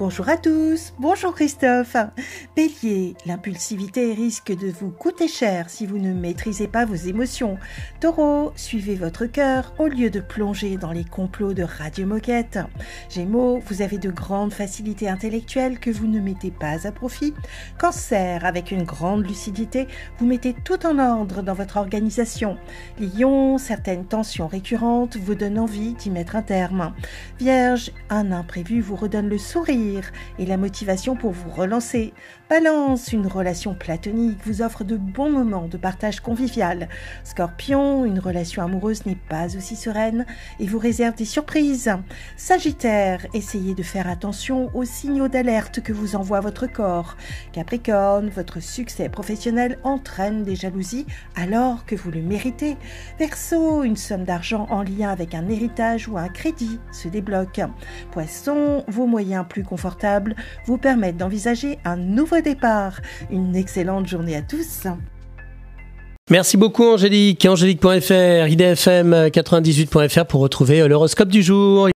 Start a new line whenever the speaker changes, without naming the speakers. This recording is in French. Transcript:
Bonjour à tous, bonjour Christophe. Bélier, l'impulsivité risque de vous coûter cher si vous ne maîtrisez pas vos émotions. Taureau, suivez votre cœur au lieu de plonger dans les complots de Radio Moquette. Gémeaux, vous avez de grandes facilités intellectuelles que vous ne mettez pas à profit. Cancer, avec une grande lucidité, vous mettez tout en ordre dans votre organisation. Lion, certaines tensions récurrentes vous donnent envie d'y mettre un terme. Vierge, un imprévu vous redonne le sourire et la motivation pour vous relancer. Balance, une relation platonique vous offre de bons moments de partage convivial. Scorpion, une relation amoureuse n'est pas aussi sereine et vous réserve des surprises. Sagittaire, essayez de faire attention aux signaux d'alerte que vous envoie votre corps. Capricorne, votre succès professionnel entraîne des jalousies alors que vous le méritez. Verseau, une somme d'argent en lien avec un héritage ou un crédit se débloque. Poisson, vos moyens plus vous permettent d'envisager un nouveau départ. Une excellente journée à tous.
Merci beaucoup Angélique, angélique.fr, idfm98.fr pour retrouver l'horoscope du jour.